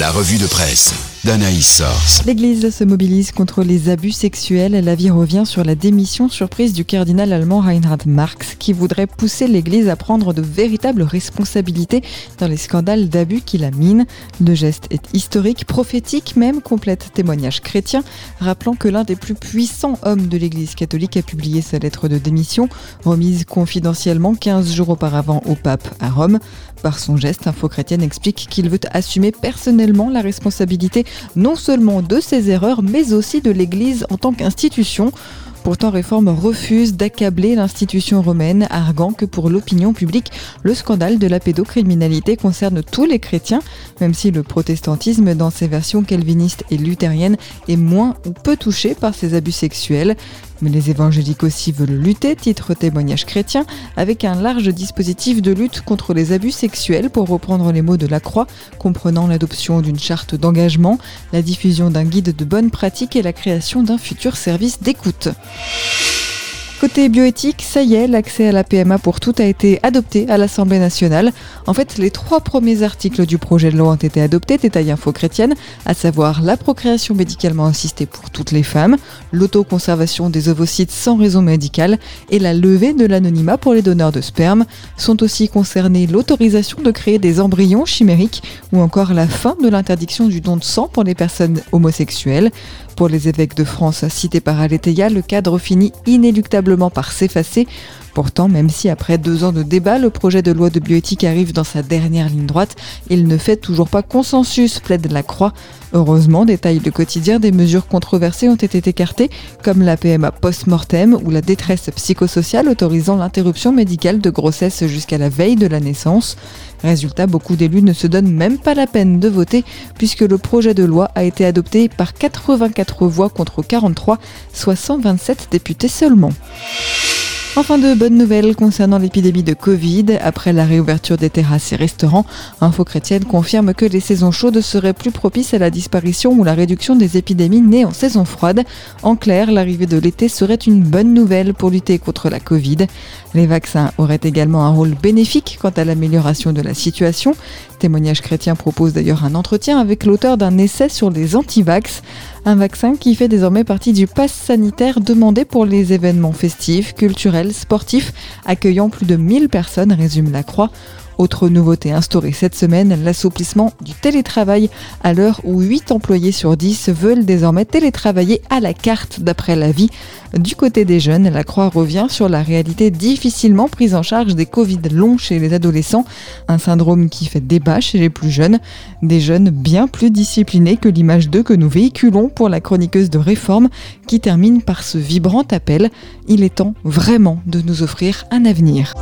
La revue de presse d'Anaïs Source. L'Église se mobilise contre les abus sexuels. L'avis revient sur la démission surprise du cardinal allemand Reinhard Marx, qui voudrait pousser l'Église à prendre de véritables responsabilités dans les scandales d'abus qui la minent. Le geste est historique, prophétique même, complète témoignage chrétien, rappelant que l'un des plus puissants hommes de l'Église catholique a publié sa lettre de démission, remise confidentiellement 15 jours auparavant au pape à Rome. Par son geste, Info Chrétienne explique qu'il veut assumer personnellement la responsabilité non seulement de ses erreurs, mais aussi de l'Église en tant qu'institution. Pourtant, Réforme refuse d'accabler l'institution romaine, arguant que pour l'opinion publique, le scandale de la pédocriminalité concerne tous les chrétiens, même si le protestantisme, dans ses versions calvinistes et luthériennes, est moins ou peu touché par ces abus sexuels. Mais les évangéliques aussi veulent lutter, titre témoignage chrétien, avec un large dispositif de lutte contre les abus sexuels, pour reprendre les mots de la Croix, comprenant l'adoption d'une charte d'engagement, la diffusion d'un guide de bonne pratique et la création d'un futur service d'écoute. Côté bioéthique, ça y est, l'accès à la PMA pour toutes a été adopté à l'Assemblée nationale. En fait, les trois premiers articles du projet de loi ont été adoptés, détaille Info Chrétienne, à savoir la procréation médicalement assistée pour toutes les femmes, l'autoconservation des ovocytes sans raison médicale et la levée de l'anonymat pour les donneurs de sperme. Sont aussi concernés l'autorisation de créer des embryons chimériques ou encore la fin de l'interdiction du don de sang pour les personnes homosexuelles. Pour les évêques de France cités par Aletheia, le cadre finit inéluctablement par s'effacer. Pourtant, même si après deux ans de débat, le projet de loi de bioéthique arrive dans sa dernière ligne droite, il ne fait toujours pas consensus, plaide la Croix. Heureusement, détaille le quotidien, des mesures controversées ont été écartées, comme la PMA post-mortem ou la détresse psychosociale autorisant l'interruption médicale de grossesse jusqu'à la veille de la naissance. Résultat, beaucoup d'élus ne se donnent même pas la peine de voter puisque le projet de loi a été adopté par 84 voix contre 43, soit 127 députés seulement. Enfin de bonnes nouvelles concernant l'épidémie de Covid. Après la réouverture des terrasses et restaurants, Info Chrétienne confirme que les saisons chaudes seraient plus propices à la disparition ou la réduction des épidémies nées en saison froide. En clair, l'arrivée de l'été serait une bonne nouvelle pour lutter contre la Covid. Les vaccins auraient également un rôle bénéfique quant à l'amélioration de la situation. Témoignage chrétien propose d'ailleurs un entretien avec l'auteur d'un essai sur les antivax, un vaccin qui fait désormais partie du pass sanitaire demandé pour les événements festifs, culturels, sportifs, accueillant plus de 1000 personnes, résume la Croix. Autre nouveauté instaurée cette semaine, l'assouplissement du télétravail à l'heure où 8 employés sur 10 veulent désormais télétravailler à la carte d'après l'avis. Du côté des jeunes, la Croix revient sur la réalité difficilement prise en charge des Covid longs chez les adolescents, un syndrome qui fait débat chez les plus jeunes, des jeunes bien plus disciplinés que l'image d'eux que nous véhiculons pour la chroniqueuse de réforme qui termine par ce vibrant appel. Il est temps vraiment de nous offrir un avenir.